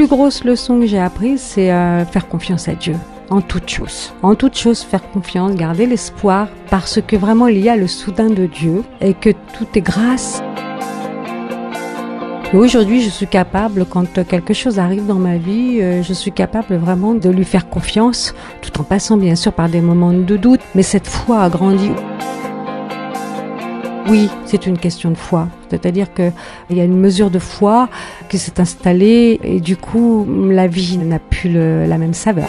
plus grosse leçon que j'ai apprise, c'est euh, faire confiance à Dieu en toute chose. En toute chose, faire confiance, garder l'espoir, parce que vraiment il y a le soudain de Dieu et que tout est grâce. Aujourd'hui, je suis capable, quand quelque chose arrive dans ma vie, euh, je suis capable vraiment de lui faire confiance, tout en passant bien sûr par des moments de doute, mais cette foi a grandi. Oui, c'est une question de foi. C'est-à-dire qu'il y a une mesure de foi qui s'est installée et du coup, la vie n'a plus la même saveur.